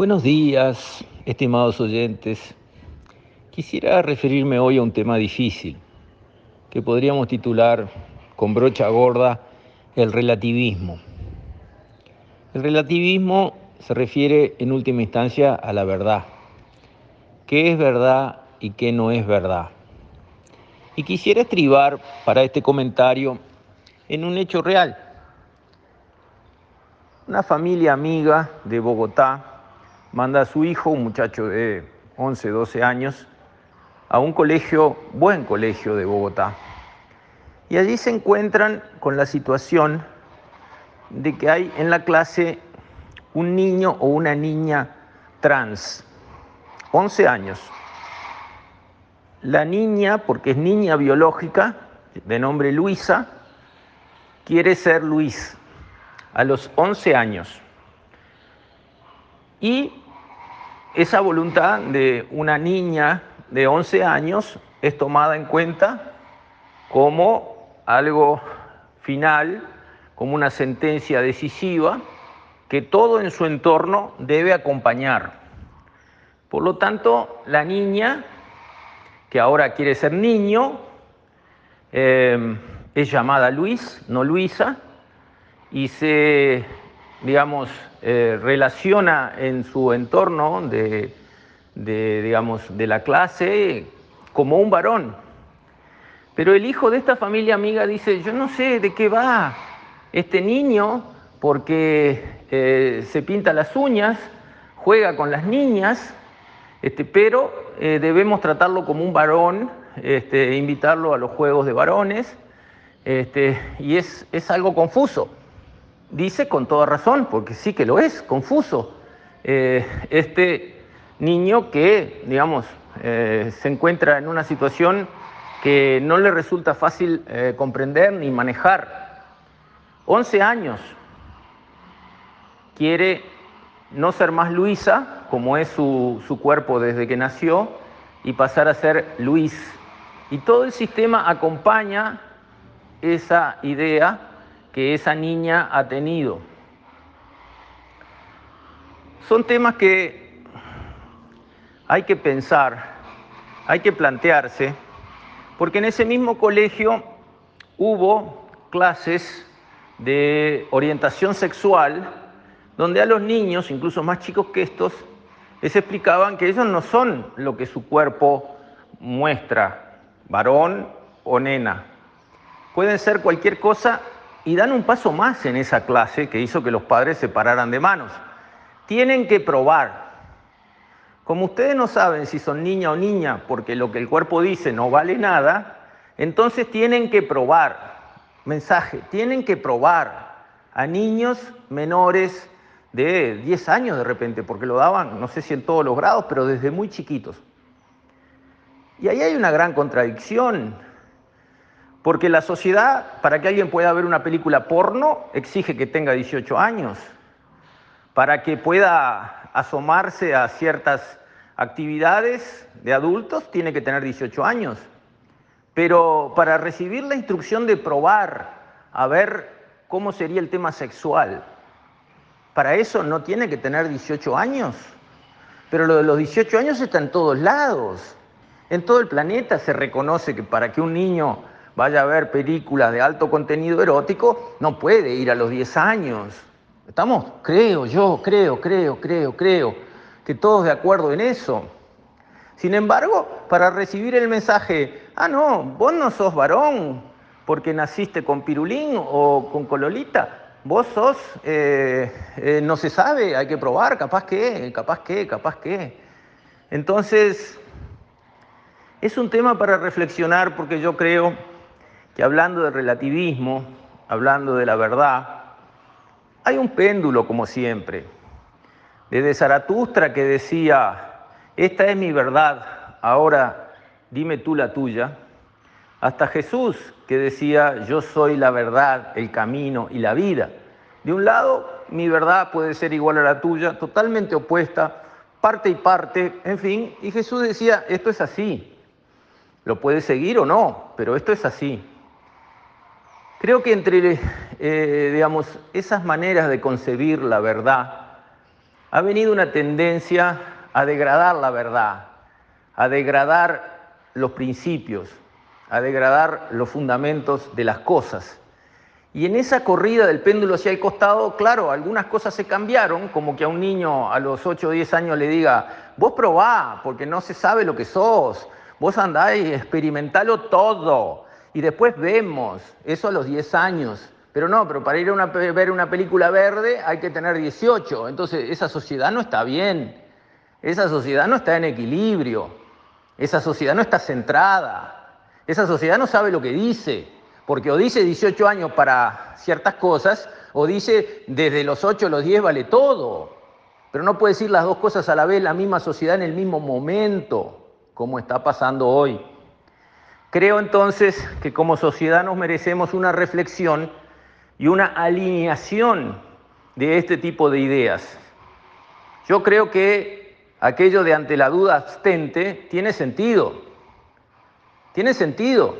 Buenos días, estimados oyentes. Quisiera referirme hoy a un tema difícil, que podríamos titular con brocha gorda el relativismo. El relativismo se refiere en última instancia a la verdad. ¿Qué es verdad y qué no es verdad? Y quisiera estribar para este comentario en un hecho real. Una familia amiga de Bogotá manda a su hijo, un muchacho de 11, 12 años, a un colegio, buen colegio de Bogotá. Y allí se encuentran con la situación de que hay en la clase un niño o una niña trans, 11 años. La niña, porque es niña biológica, de nombre Luisa, quiere ser Luis a los 11 años. Y esa voluntad de una niña de 11 años es tomada en cuenta como algo final, como una sentencia decisiva que todo en su entorno debe acompañar. Por lo tanto, la niña, que ahora quiere ser niño, eh, es llamada Luis, no Luisa, y se, digamos, eh, relaciona en su entorno de, digamos, de la clase como un varón. Pero el hijo de esta familia amiga dice, yo no sé de qué va este niño porque eh, se pinta las uñas, juega con las niñas, este, pero eh, debemos tratarlo como un varón, este, invitarlo a los juegos de varones, este, y es, es algo confuso dice con toda razón, porque sí que lo es, confuso, eh, este niño que, digamos, eh, se encuentra en una situación que no le resulta fácil eh, comprender ni manejar. 11 años, quiere no ser más Luisa, como es su, su cuerpo desde que nació, y pasar a ser Luis. Y todo el sistema acompaña esa idea que esa niña ha tenido. Son temas que hay que pensar, hay que plantearse, porque en ese mismo colegio hubo clases de orientación sexual donde a los niños, incluso más chicos que estos, les explicaban que ellos no son lo que su cuerpo muestra, varón o nena. Pueden ser cualquier cosa y dan un paso más en esa clase que hizo que los padres se pararan de manos. Tienen que probar. Como ustedes no saben si son niña o niña, porque lo que el cuerpo dice no vale nada, entonces tienen que probar. Mensaje, tienen que probar a niños menores de 10 años de repente, porque lo daban, no sé si en todos los grados, pero desde muy chiquitos. Y ahí hay una gran contradicción porque la sociedad, para que alguien pueda ver una película porno, exige que tenga 18 años. Para que pueda asomarse a ciertas actividades de adultos, tiene que tener 18 años. Pero para recibir la instrucción de probar, a ver cómo sería el tema sexual, para eso no tiene que tener 18 años. Pero lo de los 18 años está en todos lados. En todo el planeta se reconoce que para que un niño vaya a ver películas de alto contenido erótico, no puede ir a los 10 años. ¿Estamos? Creo, yo creo, creo, creo, creo, que todos de acuerdo en eso. Sin embargo, para recibir el mensaje, ah, no, vos no sos varón porque naciste con pirulín o con cololita, vos sos, eh, eh, no se sabe, hay que probar, capaz que, capaz que, capaz que. Entonces, es un tema para reflexionar porque yo creo que hablando de relativismo, hablando de la verdad, hay un péndulo como siempre. Desde Zaratustra que decía, esta es mi verdad, ahora dime tú la tuya, hasta Jesús que decía, yo soy la verdad, el camino y la vida. De un lado, mi verdad puede ser igual a la tuya, totalmente opuesta, parte y parte, en fin, y Jesús decía, esto es así, lo puedes seguir o no, pero esto es así. Creo que entre, eh, digamos, esas maneras de concebir la verdad ha venido una tendencia a degradar la verdad, a degradar los principios, a degradar los fundamentos de las cosas. Y en esa corrida del péndulo hacia el costado, claro, algunas cosas se cambiaron, como que a un niño a los 8 o 10 años le diga, vos probá, porque no se sabe lo que sos, vos andá y todo, y después vemos, eso a los 10 años. Pero no, pero para ir a ver una película verde hay que tener 18. Entonces esa sociedad no está bien. Esa sociedad no está en equilibrio. Esa sociedad no está centrada. Esa sociedad no sabe lo que dice. Porque o dice 18 años para ciertas cosas o dice desde los 8 a los 10 vale todo. Pero no puede decir las dos cosas a la vez la misma sociedad en el mismo momento, como está pasando hoy. Creo entonces que como sociedad nos merecemos una reflexión y una alineación de este tipo de ideas. Yo creo que aquello de ante la duda abstente tiene sentido. Tiene sentido.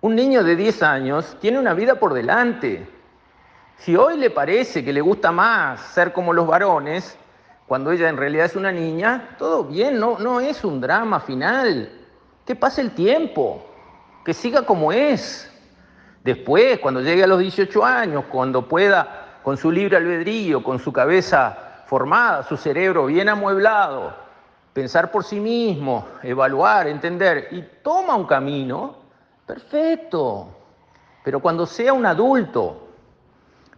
Un niño de 10 años tiene una vida por delante. Si hoy le parece que le gusta más ser como los varones, cuando ella en realidad es una niña, todo bien, no, no es un drama final. Que pase el tiempo, que siga como es. Después, cuando llegue a los 18 años, cuando pueda, con su libre albedrío, con su cabeza formada, su cerebro bien amueblado, pensar por sí mismo, evaluar, entender, y toma un camino, perfecto. Pero cuando sea un adulto,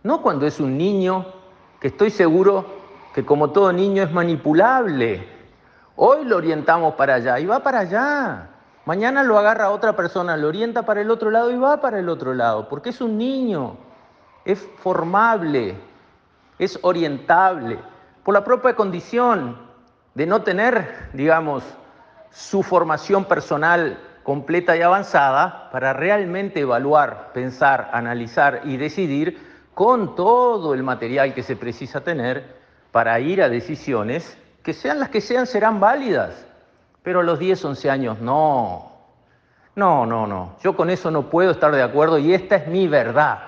no cuando es un niño, que estoy seguro que como todo niño es manipulable. Hoy lo orientamos para allá y va para allá. Mañana lo agarra otra persona, lo orienta para el otro lado y va para el otro lado, porque es un niño, es formable, es orientable, por la propia condición de no tener, digamos, su formación personal completa y avanzada para realmente evaluar, pensar, analizar y decidir con todo el material que se precisa tener para ir a decisiones que sean las que sean, serán válidas pero a los 10, 11 años no. No, no, no. Yo con eso no puedo estar de acuerdo y esta es mi verdad.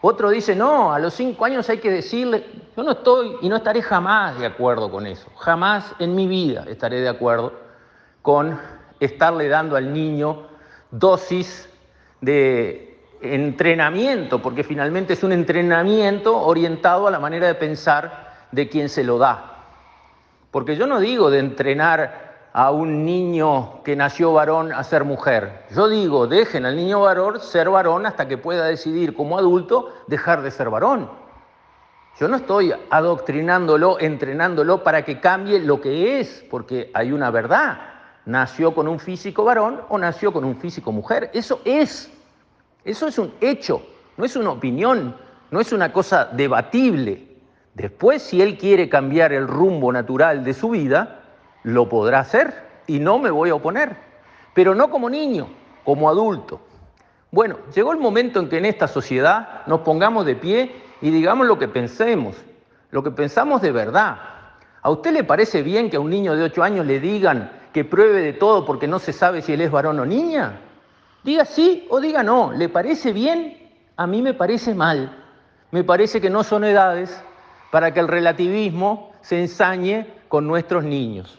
Otro dice, no, a los 5 años hay que decirle, yo no estoy y no estaré jamás de acuerdo con eso. Jamás en mi vida estaré de acuerdo con estarle dando al niño dosis de entrenamiento, porque finalmente es un entrenamiento orientado a la manera de pensar de quien se lo da. Porque yo no digo de entrenar a un niño que nació varón a ser mujer. Yo digo, dejen al niño varón ser varón hasta que pueda decidir como adulto dejar de ser varón. Yo no estoy adoctrinándolo, entrenándolo para que cambie lo que es, porque hay una verdad. Nació con un físico varón o nació con un físico mujer. Eso es. Eso es un hecho, no es una opinión, no es una cosa debatible. Después, si él quiere cambiar el rumbo natural de su vida, lo podrá hacer y no me voy a oponer, pero no como niño, como adulto. Bueno, llegó el momento en que en esta sociedad nos pongamos de pie y digamos lo que pensemos, lo que pensamos de verdad. ¿A usted le parece bien que a un niño de 8 años le digan que pruebe de todo porque no se sabe si él es varón o niña? Diga sí o diga no. ¿Le parece bien? A mí me parece mal. Me parece que no son edades para que el relativismo se ensañe con nuestros niños.